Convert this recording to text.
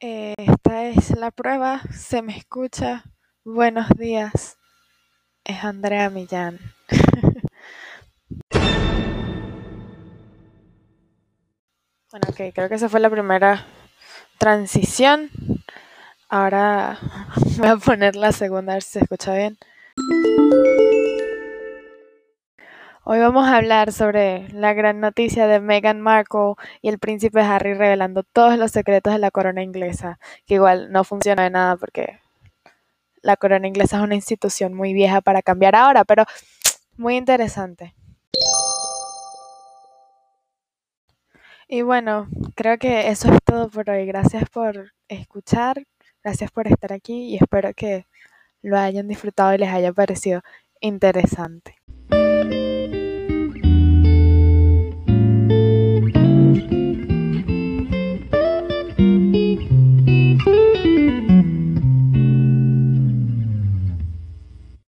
Esta es la prueba. Se me escucha. Buenos días. Es Andrea Millán. bueno, ok, creo que esa fue la primera transición. Ahora voy a poner la segunda a ver si se escucha bien. Hoy vamos a hablar sobre la gran noticia de Meghan Markle y el príncipe Harry revelando todos los secretos de la corona inglesa, que igual no funciona de nada porque la corona inglesa es una institución muy vieja para cambiar ahora, pero muy interesante. Y bueno, creo que eso es todo por hoy. Gracias por escuchar, gracias por estar aquí y espero que lo hayan disfrutado y les haya parecido interesante.